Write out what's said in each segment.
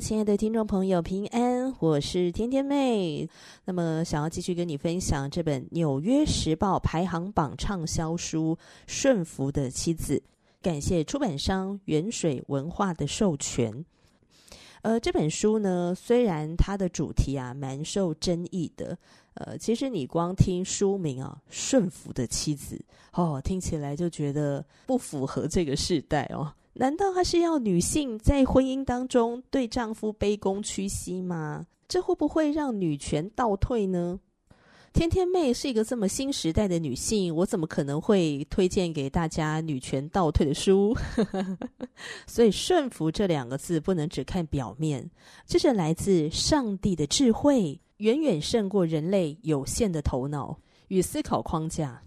亲爱的听众朋友，平安，我是天天妹。那么，想要继续跟你分享这本《纽约时报》排行榜畅销书《顺服的妻子》，感谢出版商远水文化的授权。呃，这本书呢，虽然它的主题啊蛮受争议的，呃，其实你光听书名啊，《顺服的妻子》，哦，听起来就觉得不符合这个时代哦。难道他是要女性在婚姻当中对丈夫卑躬屈膝吗？这会不会让女权倒退呢？天天妹是一个这么新时代的女性，我怎么可能会推荐给大家女权倒退的书？所以“顺服”这两个字不能只看表面，这是来自上帝的智慧，远远胜过人类有限的头脑与思考框架。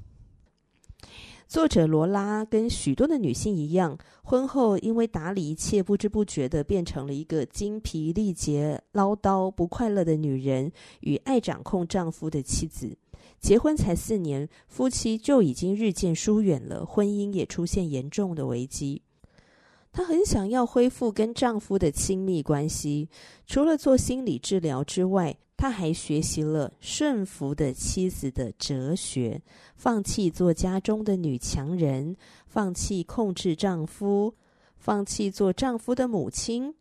作者罗拉跟许多的女性一样，婚后因为打理一切，不知不觉的变成了一个精疲力竭、唠叨、不快乐的女人与爱掌控丈夫的妻子。结婚才四年，夫妻就已经日渐疏远了，婚姻也出现严重的危机。她很想要恢复跟丈夫的亲密关系，除了做心理治疗之外，她还学习了顺服的妻子的哲学，放弃做家中的女强人，放弃控制丈夫，放弃做丈夫的母亲。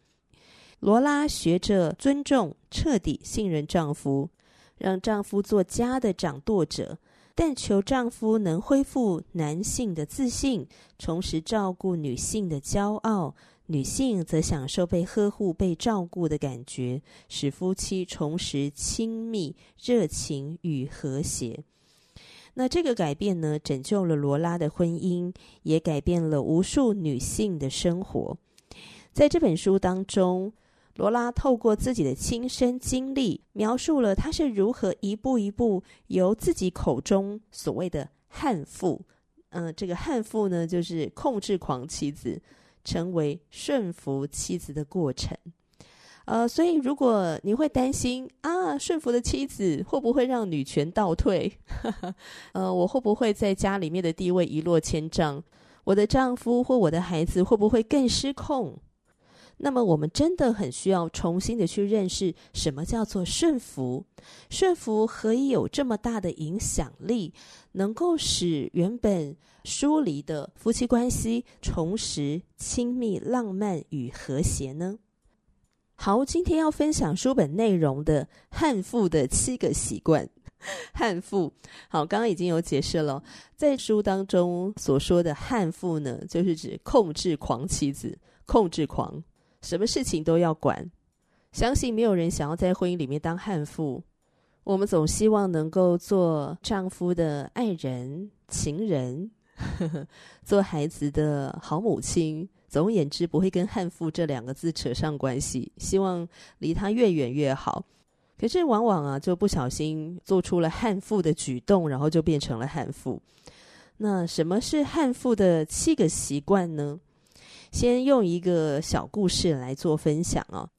罗拉学着尊重、彻底信任丈夫，让丈夫做家的掌舵者。但求丈夫能恢复男性的自信，重拾照顾女性的骄傲，女性则享受被呵护、被照顾的感觉，使夫妻重拾亲密、热情与和谐。那这个改变呢，拯救了罗拉的婚姻，也改变了无数女性的生活。在这本书当中，罗拉透过自己的亲身经历，描述了她是如何一步一步由自己口中所谓的悍妇，嗯、这个悍妇呢，就是控制狂妻子，成为顺服妻子的过程。呃，所以如果你会担心啊，顺服的妻子会不会让女权倒退？呃，我会不会在家里面的地位一落千丈？我的丈夫或我的孩子会不会更失控？那么，我们真的很需要重新的去认识什么叫做顺服。顺服何以有这么大的影响力，能够使原本疏离的夫妻关系重拾亲密、浪漫与和谐呢？好，今天要分享书本内容的悍妇的七个习惯。悍妇，好，刚刚已经有解释了，在书当中所说的悍妇呢，就是指控制狂妻子，控制狂。什么事情都要管，相信没有人想要在婚姻里面当悍妇。我们总希望能够做丈夫的爱人、情人，呵呵，做孩子的好母亲。总而言之，不会跟悍妇这两个字扯上关系，希望离他越远越好。可是往往啊，就不小心做出了悍妇的举动，然后就变成了悍妇。那什么是悍妇的七个习惯呢？先用一个小故事来做分享哦。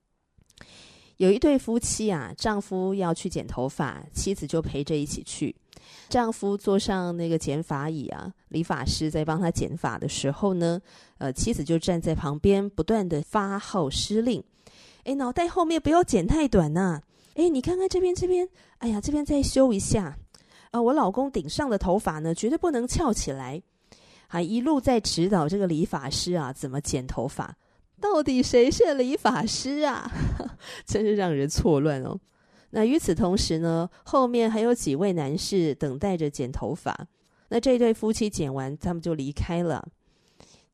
有一对夫妻啊，丈夫要去剪头发，妻子就陪着一起去。丈夫坐上那个剪发椅啊，理发师在帮他剪发的时候呢，呃，妻子就站在旁边，不断的发号施令：“哎，脑袋后面不要剪太短呐！哎，你看看这边这边，哎呀，这边再修一下。啊，我老公顶上的头发呢，绝对不能翘起来。”还一路在指导这个理发师啊，怎么剪头发？到底谁是理发师啊？真是让人错乱哦。那与此同时呢，后面还有几位男士等待着剪头发。那这对夫妻剪完，他们就离开了。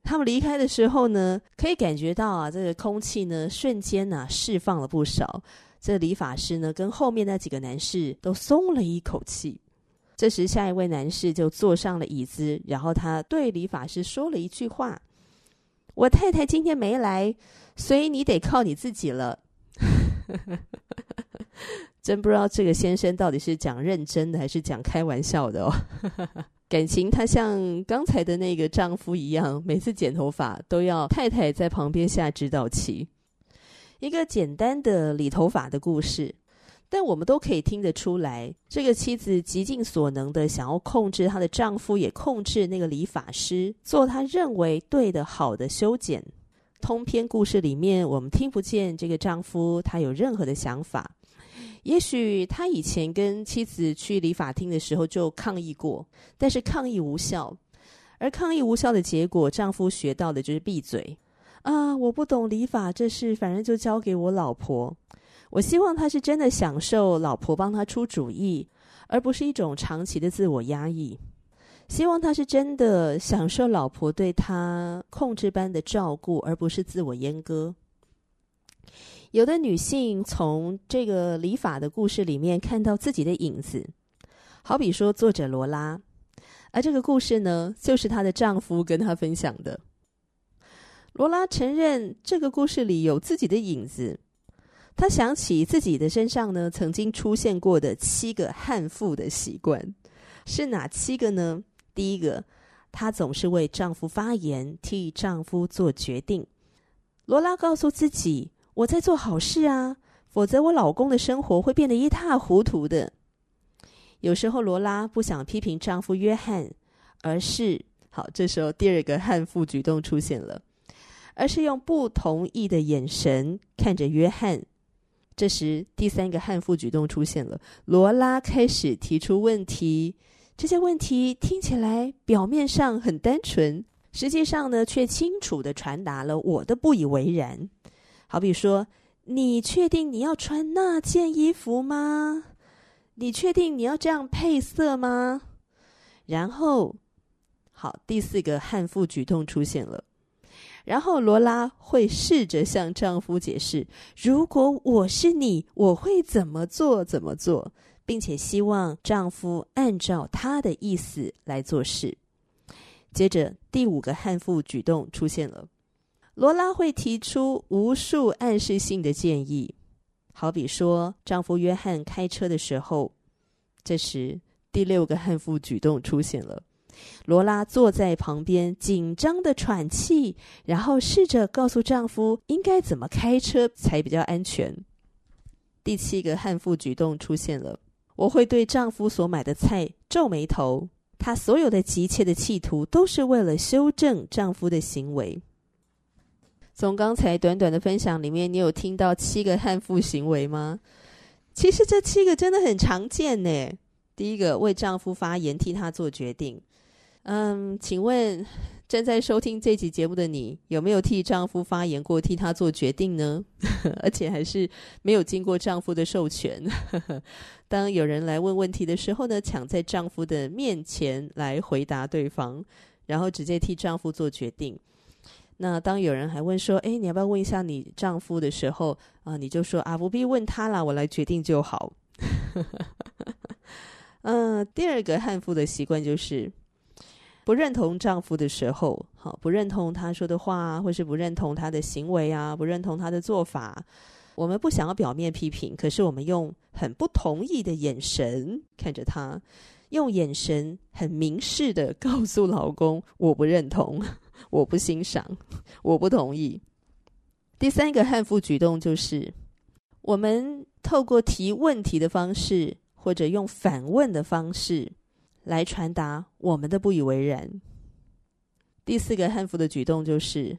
他们离开的时候呢，可以感觉到啊，这个空气呢，瞬间呢、释放了不少。这理发师呢，跟后面那几个男士都松了一口气。这时，下一位男士就坐上了椅子，然后他对理发师说了一句话：“我太太今天没来，所以你得靠你自己了。”真不知道这个先生到底是讲认真的还是讲开玩笑的哦。感情他像刚才的那个丈夫一样，每次剪头发都要太太在旁边下指导棋。一个简单的理头发的故事。但我们都可以听得出来，这个妻子极尽所能的想要控制她的丈夫，也控制那个理发师，做她认为对的、好的修剪。通篇故事里面，我们听不见这个丈夫他有任何的想法。也许他以前跟妻子去理发厅的时候就抗议过，但是抗议无效。而抗议无效的结果，丈夫学到的就是闭嘴。啊，我不懂理发这事，反正就交给我老婆。我希望他是真的享受老婆帮他出主意，而不是一种长期的自我压抑。希望他是真的享受老婆对他控制般的照顾，而不是自我阉割。有的女性从这个理法的故事里面看到自己的影子，好比说作者罗拉，而这个故事呢，就是她的丈夫跟她分享的。罗拉承认这个故事里有自己的影子。他想起自己的身上呢，曾经出现过的七个悍妇的习惯，是哪七个呢？第一个，她总是为丈夫发言，替丈夫做决定。罗拉告诉自己：“我在做好事啊，否则我老公的生活会变得一塌糊涂的。”有时候，罗拉不想批评丈夫约翰，而是好，这时候第二个悍妇举动出现了，而是用不同意的眼神看着约翰。这时，第三个悍妇举动出现了。罗拉开始提出问题，这些问题听起来表面上很单纯，实际上呢，却清楚的传达了我的不以为然。好比说，你确定你要穿那件衣服吗？你确定你要这样配色吗？然后，好，第四个悍妇举动出现了。然后罗拉会试着向丈夫解释：“如果我是你，我会怎么做？怎么做？”并且希望丈夫按照她的意思来做事。接着，第五个悍妇举动出现了，罗拉会提出无数暗示性的建议，好比说，丈夫约翰开车的时候，这时第六个悍妇举动出现了。罗拉坐在旁边，紧张的喘气，然后试着告诉丈夫应该怎么开车才比较安全。第七个悍妇举动出现了，我会对丈夫所买的菜皱眉头。她所有的急切的企图都是为了修正丈夫的行为。从刚才短短的分享里面，你有听到七个悍妇行为吗？其实这七个真的很常见呢。第一个，为丈夫发言，替他做决定。嗯，请问正在收听这集节目的你，有没有替丈夫发言过，替他做决定呢？而且还是没有经过丈夫的授权。当有人来问问题的时候呢，抢在丈夫的面前来回答对方，然后直接替丈夫做决定。那当有人还问说：“诶，你要不要问一下你丈夫的时候啊？”你就说：“啊，不必问他啦，我来决定就好。”嗯，第二个悍妇的习惯就是。不认同丈夫的时候，好，不认同他说的话，或是不认同他的行为啊，不认同他的做法，我们不想要表面批评，可是我们用很不同意的眼神看着他，用眼神很明示的告诉老公：我不认同，我不欣赏，我不同意。第三个悍妇举动就是，我们透过提问题的方式，或者用反问的方式。来传达我们的不以为然。第四个悍妇的举动就是，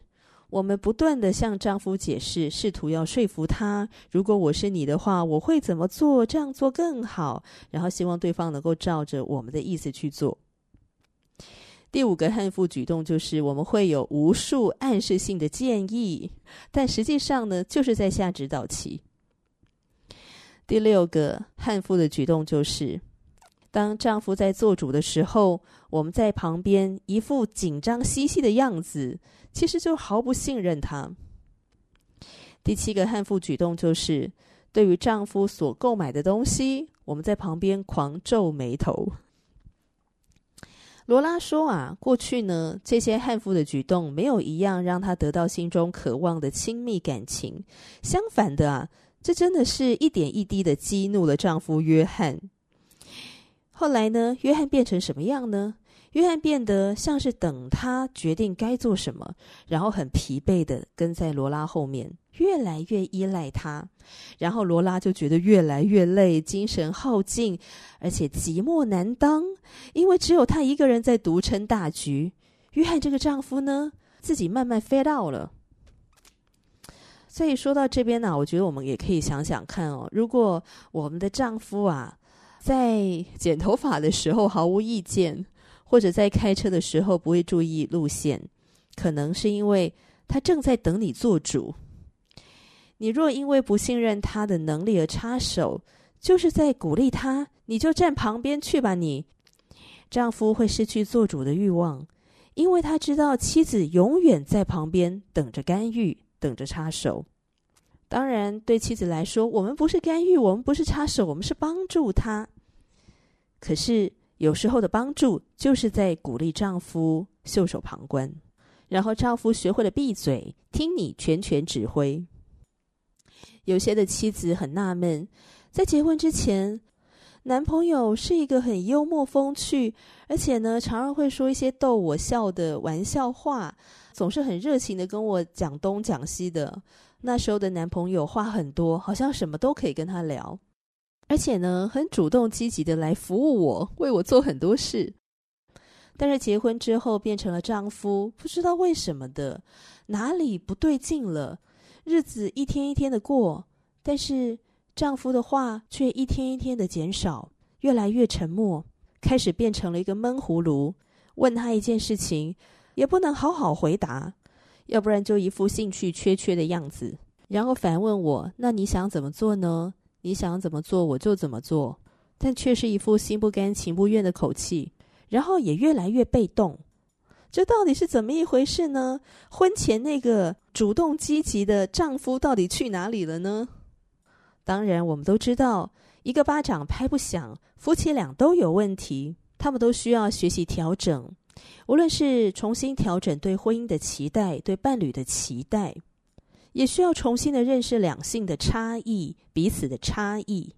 我们不断的向丈夫解释，试图要说服他，如果我是你的话，我会怎么做，这样做更好。然后希望对方能够照着我们的意思去做。第五个悍妇举动就是，我们会有无数暗示性的建议，但实际上呢，就是在下指导棋。第六个悍妇的举动就是。当丈夫在做主的时候，我们在旁边一副紧张兮兮的样子，其实就毫不信任他。第七个悍妇举动就是，对于丈夫所购买的东西，我们在旁边狂皱眉头。罗拉说：“啊，过去呢，这些悍妇的举动没有一样让她得到心中渴望的亲密感情。相反的啊，这真的是一点一滴的激怒了丈夫约翰。后来呢，约翰变成什么样呢？约翰变得像是等他决定该做什么，然后很疲惫的跟在罗拉后面。”越来越依赖他，然后罗拉就觉得越来越累，精神耗尽，而且寂寞难当，因为只有他一个人在独撑大局。约翰这个丈夫呢，自己慢慢 fade out 了。所以说到这边呢、我觉得我们也可以想想看哦，如果我们的丈夫啊，在剪头发的时候毫无意见，或者在开车的时候不会注意路线，可能是因为他正在等你做主。你若因为不信任他的能力而插手，就是在鼓励他，你就站旁边去吧你。丈夫会失去做主的欲望，因为他知道妻子永远在旁边等着干预，等着插手。当然，对妻子来说，我们不是干预，我们不是插手，我们是帮助他。可是有时候的帮助，就是在鼓励丈夫袖手旁观，然后丈夫学会了闭嘴，听你全权指挥。有些的妻子很纳闷，在结婚之前，男朋友是一个很幽默风趣，而且呢，常常会说一些逗我笑的玩笑话，总是很热情的跟我讲东讲西的。那时候的男朋友话很多，好像什么都可以跟他聊，而且呢，很主动积极的来服务我，为我做很多事。但是结婚之后变成了丈夫，不知道为什么的，哪里不对劲了。日子一天一天的过，但是丈夫的话却一天一天的减少，越来越沉默，开始变成了一个闷葫芦。问他一件事情，也不能好好回答，要不然就一副兴趣缺缺的样子。然后反问我：“那你想怎么做呢？你想怎么做，我就怎么做。”但却是一副心不甘情不愿的口气，然后也越来越被动。这到底是怎么一回事呢？婚前那个主动积极的丈夫到底去哪里了呢？当然，我们都知道，一个巴掌拍不响，夫妻俩都有问题，他们都需要学习调整。无论是重新调整对婚姻的期待，对伴侣的期待，也需要重新的认识两性的差异，彼此的差异，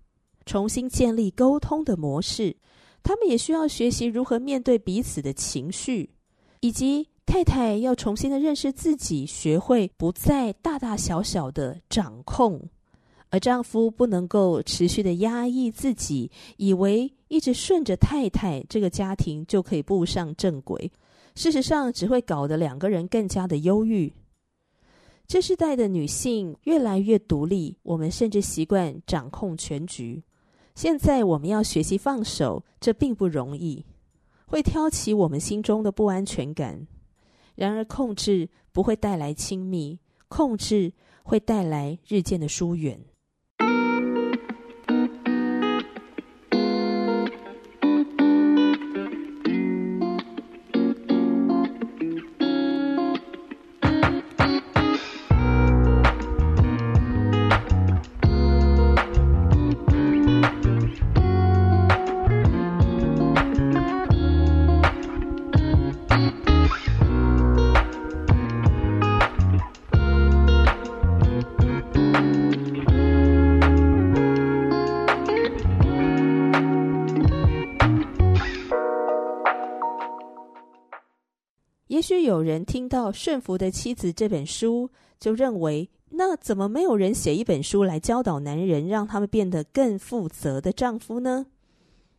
重新建立沟通的模式。他们也需要学习如何面对彼此的情绪。以及太太要重新的认识自己，学会不再大大小小的掌控，而丈夫不能够持续的压抑自己，以为一直顺着太太，这个家庭就可以步上正轨。事实上，只会搞得两个人更加的忧郁。这世代的女性越来越独立，我们甚至习惯掌控全局。现在我们要学习放手，这并不容易。会挑起我们心中的不安全感，然而控制不会带来亲密，控制会带来日渐的疏远。有人听到《顺服的妻子》这本书，就认为，那怎么没有人写一本书来教导男人，让他们变得更负责的丈夫呢？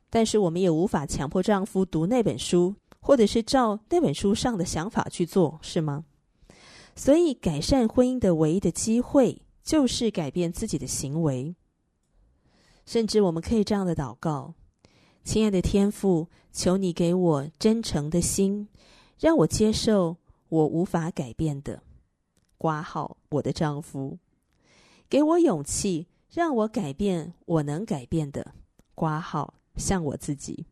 但是我们也无法强迫丈夫读那本书，或者是照那本书上的想法去做，是吗？所以，改善婚姻的唯一的机会，就是改变自己的行为。甚至我们可以这样的祷告：亲爱的天父，求你给我真诚的心。让我接受我无法改变的，括号我的丈夫，给我勇气，让我改变我能改变的，括号像我自己，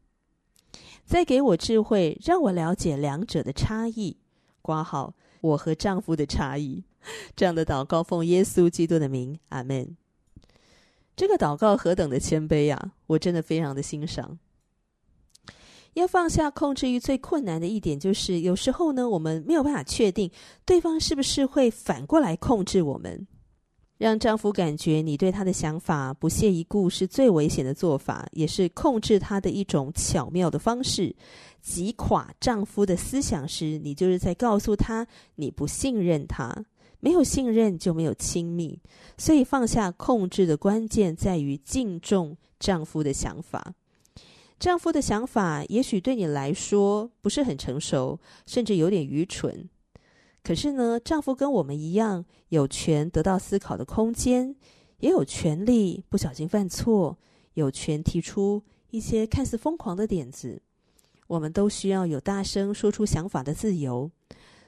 再给我智慧，让我了解两者的差异，括号我和丈夫的差异。这样的祷告奉耶稣基督的名，阿门。这个祷告何等的谦卑呀、啊！我真的非常的欣赏。要放下控制欲最困难的一点，就是有时候呢，我们没有办法确定对方是不是会反过来控制我们。让丈夫感觉你对他的想法不屑一顾，是最危险的做法，也是控制他的一种巧妙的方式。击垮丈夫的思想时，你就是在告诉他你不信任他。没有信任就没有亲密，所以放下控制的关键在于敬重丈夫的想法。丈夫的想法也许对你来说不是很成熟，甚至有点愚蠢。可是呢，丈夫跟我们一样，有权得到思考的空间，也有权利不小心犯错，有权提出一些看似疯狂的点子。我们都需要有大声说出想法的自由。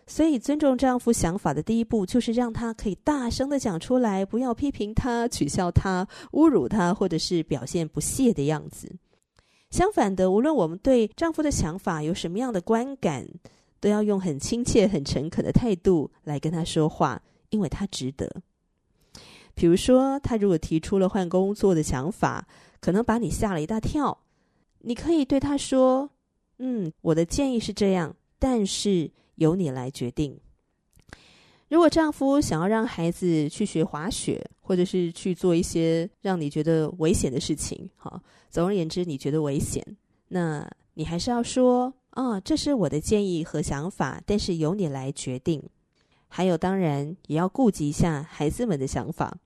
所以，尊重丈夫想法的第一步，就是让他可以大声的讲出来，不要批评他、取笑他、侮辱他，或者是表现不屑的样子。相反的，无论我们对丈夫的想法有什么样的观感，都要用很亲切、很诚恳的态度来跟他说话，因为他值得。比如说，他如果提出了换工作的想法，可能把你吓了一大跳，你可以对他说：“嗯，我的建议是这样，但是由你来决定。”如果丈夫想要让孩子去学滑雪，或者是去做一些让你觉得危险的事情，好，总而言之，你觉得危险，那你还是要说。啊、这是我的建议和想法，但是由你来决定。还有，当然也要顾及一下孩子们的想法。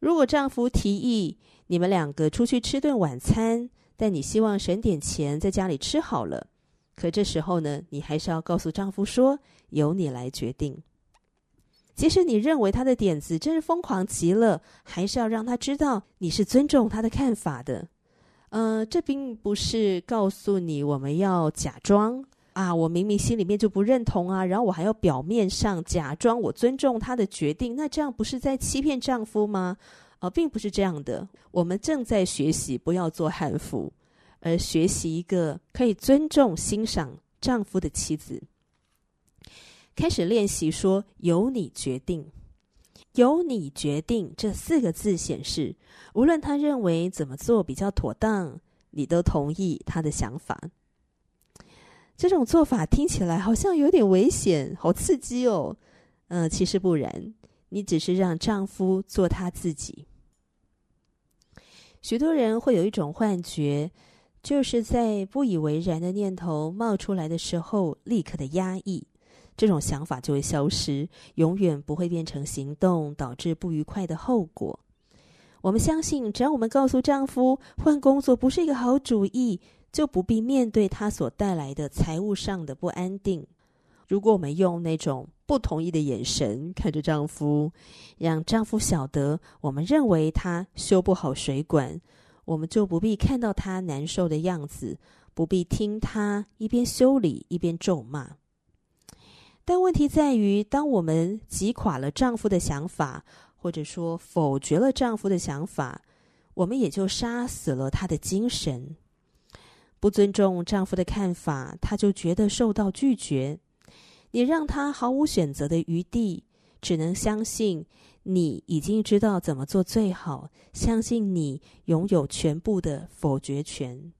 如果丈夫提议你们两个出去吃顿晚餐，但你希望省点钱在家里吃好了，可这时候呢，你还是要告诉丈夫说，由你来决定。即使你认为他的点子真是疯狂极了，还是要让他知道你是尊重他的看法的。呃，这并不是告诉你我们要假装啊，我明明心里面就不认同啊，然后我还要表面上假装我尊重他的决定，那这样不是在欺骗丈夫吗？呃，并不是这样的，我们正在学习不要做悍妇，而学习一个可以尊重、欣赏丈夫的妻子，开始练习说由你决定。由你决定这四个字显示，无论他认为怎么做比较妥当，你都同意他的想法。这种做法听起来好像有点危险，好刺激哦。呃，其实不然，你只是让丈夫做他自己。许多人会有一种幻觉，就是在不以为然的念头冒出来的时候，立刻的压抑。这种想法就会消失，永远不会变成行动，导致不愉快的后果。我们相信，只要我们告诉丈夫换工作不是一个好主意，就不必面对他所带来的财务上的不安定。如果我们用那种不同意的眼神看着丈夫，让丈夫晓得我们认为他修不好水管，我们就不必看到他难受的样子，不必听他一边修理一边咒骂。但问题在于，当我们击垮了丈夫的想法，或者说否决了丈夫的想法，我们也就杀死了他的精神。不尊重丈夫的看法，他就觉得受到拒绝。你让他毫无选择的余地，只能相信你已经知道怎么做最好，相信你拥有全部的否决权。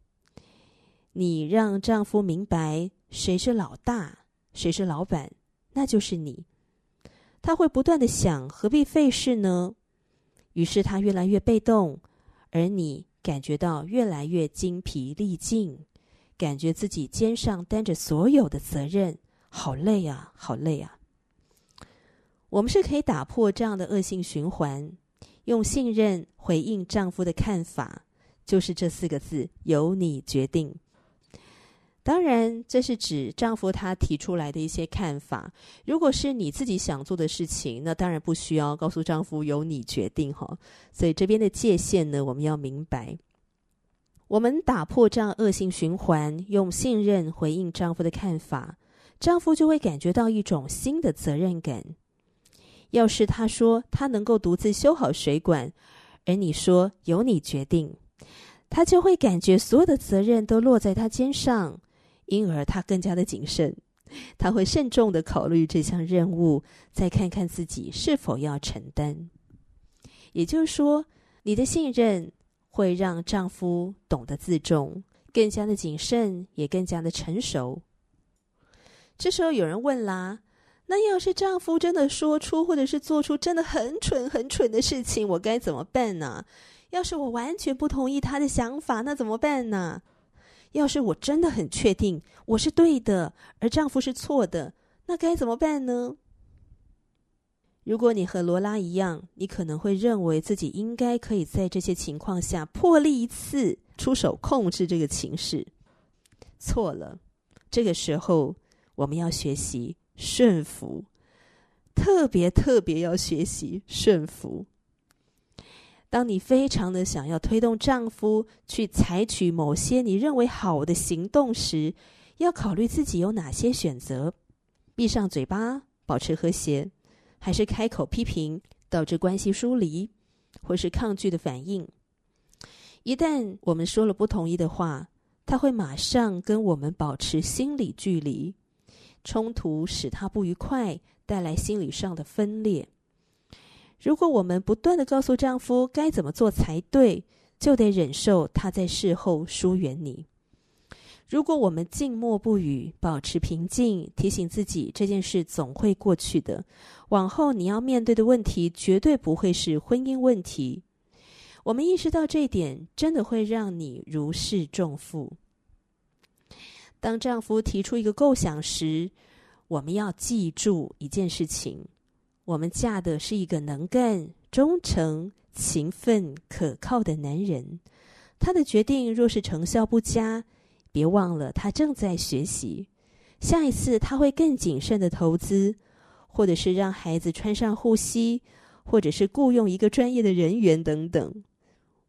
你让丈夫明白谁是老大。谁是老板？那就是你。他会不断的想，何必费事呢？于是他越来越被动，而你感觉到越来越精疲力尽，感觉自己肩上担着所有的责任，好累啊，好累啊。我们是可以打破这样的恶性循环，用信任回应丈夫的看法，就是这四个字：由你决定。当然，这是指丈夫他提出来的一些看法。如果是你自己想做的事情，那当然不需要告诉丈夫由你决定哈。所以这边的界限呢，我们要明白。我们打破这样恶性循环，用信任回应丈夫的看法，丈夫就会感觉到一种新的责任感。要是他说他能够独自修好水管，而你说由你决定，他就会感觉所有的责任都落在他肩上。因而他更加的谨慎，他会慎重的考虑这项任务，再看看自己是否要承担。也就是说，你的信任会让丈夫懂得自重，更加的谨慎，也更加的成熟。这时候有人问啦，那要是丈夫真的说出或者是做出真的很蠢很蠢的事情，我该怎么办呢？要是我完全不同意他的想法，那怎么办呢？要是我真的很确定我是对的，而丈夫是错的，那该怎么办呢？如果你和罗拉一样，你可能会认为自己应该可以在这些情况下破例一次，出手控制这个情势。错了，这个时候我们要学习顺服，特别特别要学习顺服。当你非常的想要推动丈夫去采取某些你认为好的行动时，要考虑自己有哪些选择：闭上嘴巴，保持和谐。还是开口批评，导致关系疏离，或是抗拒的反应。一旦我们说了不同意的话，他会马上跟我们保持心理距离。冲突使他不愉快，带来心理上的分裂。如果我们不断的告诉丈夫该怎么做才对，就得忍受他在事后疏远你。如果我们静默不语，保持平静，提醒自己这件事总会过去的，往后你要面对的问题绝对不会是婚姻问题。我们意识到这一点，真的会让你如释重负。当丈夫提出一个构想时，我们要记住一件事情：我们嫁的是一个能干、忠诚、勤奋、可靠的男人。他的决定若是成效不佳，别忘了，他正在学习。下一次他会更谨慎的投资，或者是让孩子穿上护膝，或者是雇佣一个专业的人员等等。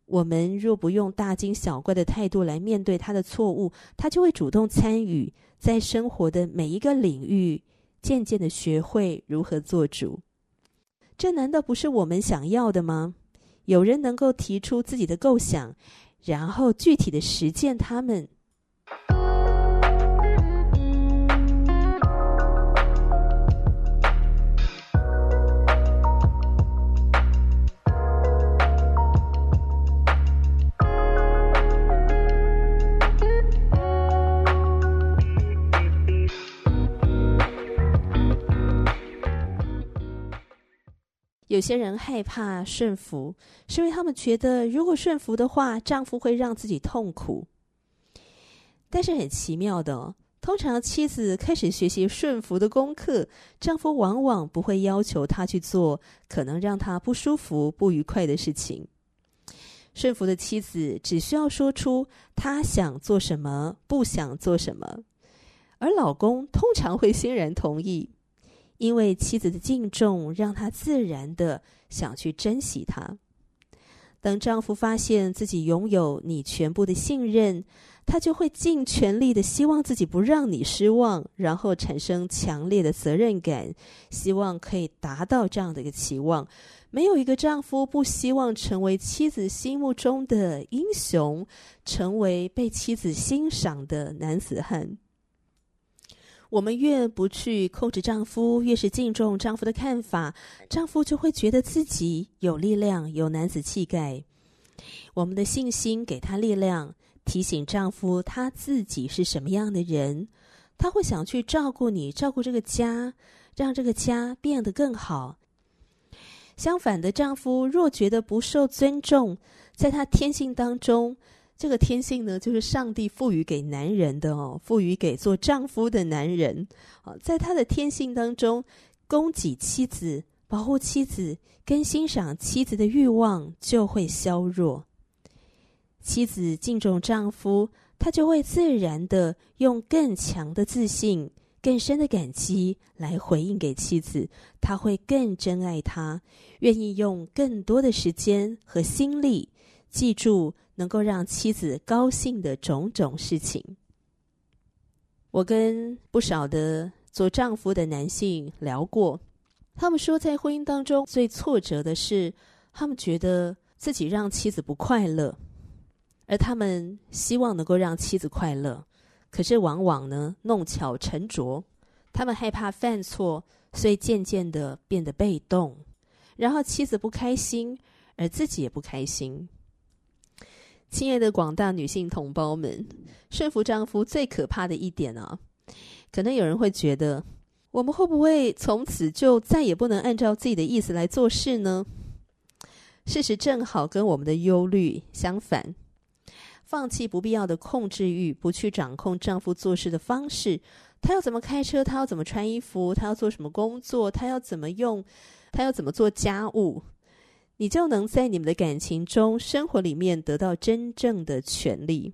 我们若不用大惊小怪的态度来面对他的错误，他就会主动参与，在生活的每一个领域，渐渐的学会如何做主。这难道不是我们想要的吗？有人能够提出自己的构想，然后具体的实践他们。有些人害怕顺服，是因为他们觉得如果顺服的话，丈夫会让自己痛苦。但是很奇妙的，通常妻子开始学习顺服的功课，丈夫往往不会要求她去做可能让她不舒服、不愉快的事情。顺服的妻子只需要说出她想做什么、不想做什么，而老公通常会欣然同意。因为妻子的敬重，让他自然的想去珍惜她。当丈夫发现自己拥有你全部的信任，他就会尽全力的希望自己不让你失望，然后产生强烈的责任感，希望可以达到这样的一个期望。没有一个丈夫不希望成为妻子心目中的英雄，成为被妻子欣赏的男子汉。我们越不去控制丈夫，越是敬重丈夫的看法，丈夫就会觉得自己有力量、有男子气概。我们的信心给他力量，提醒丈夫他自己是什么样的人，他会想去照顾你，照顾这个家，让这个家变得更好。相反的，丈夫若觉得不受尊重，在他天性当中。这个天性呢，就是上帝赋予给男人的哦，赋予给做丈夫的男人。啊，在他的天性当中，供给妻子、保护妻子跟欣赏妻子的欲望就会削弱。妻子敬重丈夫，他就会自然的用更强的自信、更深的感激来回应给妻子。他会更珍爱她，愿意用更多的时间和心力。记住能够让妻子高兴的种种事情。我跟不少的做丈夫的男性聊过，他们说在婚姻当中最挫折的是，他们觉得自己让妻子不快乐，而他们希望能够让妻子快乐，可是往往呢弄巧成拙，他们害怕犯错，所以渐渐的变得被动，然后妻子不开心。而自己也不开心。亲爱的广大女性同胞们，顺服丈夫最可怕的一点啊，可能有人会觉得，我们会不会从此就再也不能按照自己的意思来做事呢？事实正好跟我们的忧虑相反。放弃不必要的控制欲，不去掌控丈夫做事的方式，他要怎么开车，他要怎么穿衣服，他要做什么工作，他要怎么用，他要怎么做家务。你就能在你们的感情中、生活里面得到真正的权利。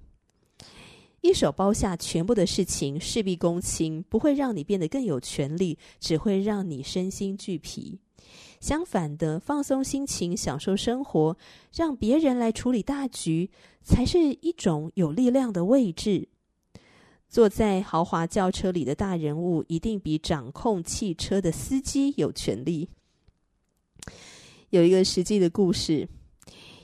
一手包下全部的事情，事必躬亲，不会让你变得更有权利，只会让你身心俱疲。相反的，放松心情，享受生活，让别人来处理大局，才是一种有力量的位置。坐在豪华轿车里的大人物，一定比掌控汽车的司机有权利。有一个实际的故事，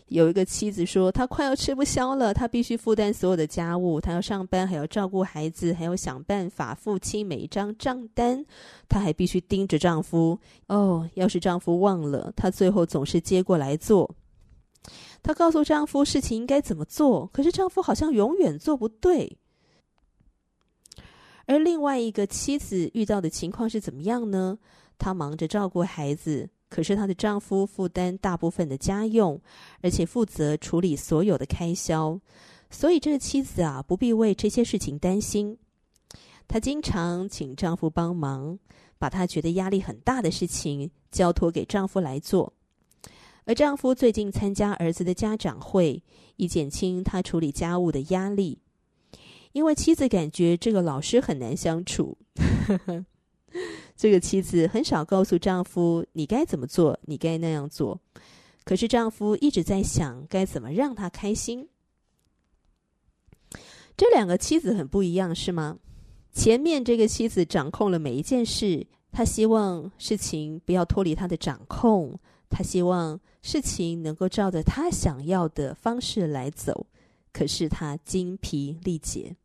有一个妻子说，她快要吃不消了，她必须负担所有的家务，她要上班，还要照顾孩子，还要想办法付清每一张账单，她还必须盯着丈夫。哦，要是丈夫忘了，她最后总是接过来做。她告诉丈夫事情应该怎么做，可是丈夫好像永远做不对。而另外一个妻子遇到的情况是怎么样呢？她忙着照顾孩子。可是她的丈夫负担大部分的家用，而且负责处理所有的开销，所以这个妻子啊，不必为这些事情担心。她经常请丈夫帮忙，把她觉得压力很大的事情交托给丈夫来做。而丈夫最近参加儿子的家长会，以减轻他处理家务的压力，因为妻子感觉这个老师很难相处。这个妻子很少告诉丈夫你该怎么做，你该那样做。可是丈夫一直在想该怎么让她开心。这两个妻子很不一样，是吗？前面这个妻子掌控了每一件事，她希望事情不要脱离她的掌控，她希望事情能够照着她想要的方式来走。可是她精疲力竭。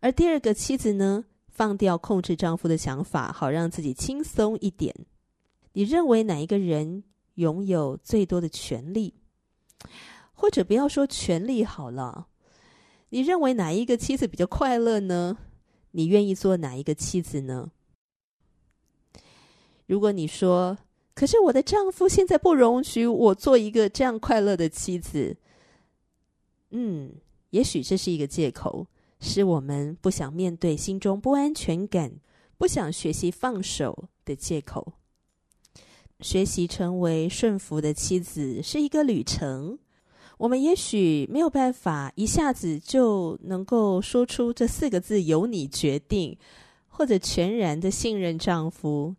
而第二个妻子呢？放掉控制丈夫的想法，好让自己轻松一点。你认为哪一个人拥有最多的权利？或者不要说权利好了，你认为哪一个妻子比较快乐呢？你愿意做哪一个妻子呢？如果你说，可是我的丈夫现在不容许我做一个这样快乐的妻子，嗯，也许这是一个借口。是我们不想面对心中不安全感、不想学习放手的借口。学习成为顺服的妻子是一个旅程。我们也许没有办法一下子就能够说出这四个字“由你决定”，或者全然的信任丈夫。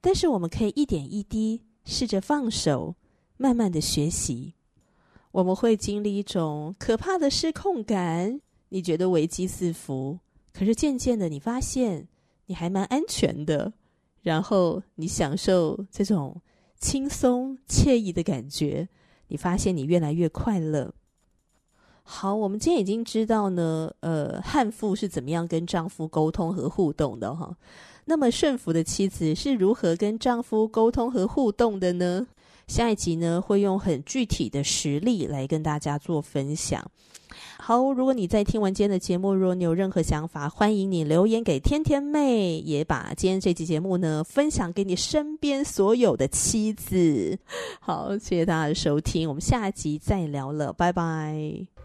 但是我们可以一点一滴试着放手，慢慢的学习。我们会经历一种可怕的失控感。你觉得危机四伏，可是渐渐的，你发现你还蛮安全的，然后你享受这种轻松惬意的感觉，你发现你越来越快乐。好，我们今天已经知道呢，呃，悍妇是怎么样跟丈夫沟通和互动的哈。那么顺服的妻子是如何跟丈夫沟通和互动的呢？下一集呢，会用很具体的实例来跟大家做分享。好，如果你在听完今天的节目，如果你有任何想法，欢迎你留言给天天妹，也把今天这期节目呢分享给你身边所有的妻子。好，谢谢大家的收听，我们下一集再聊了，拜拜。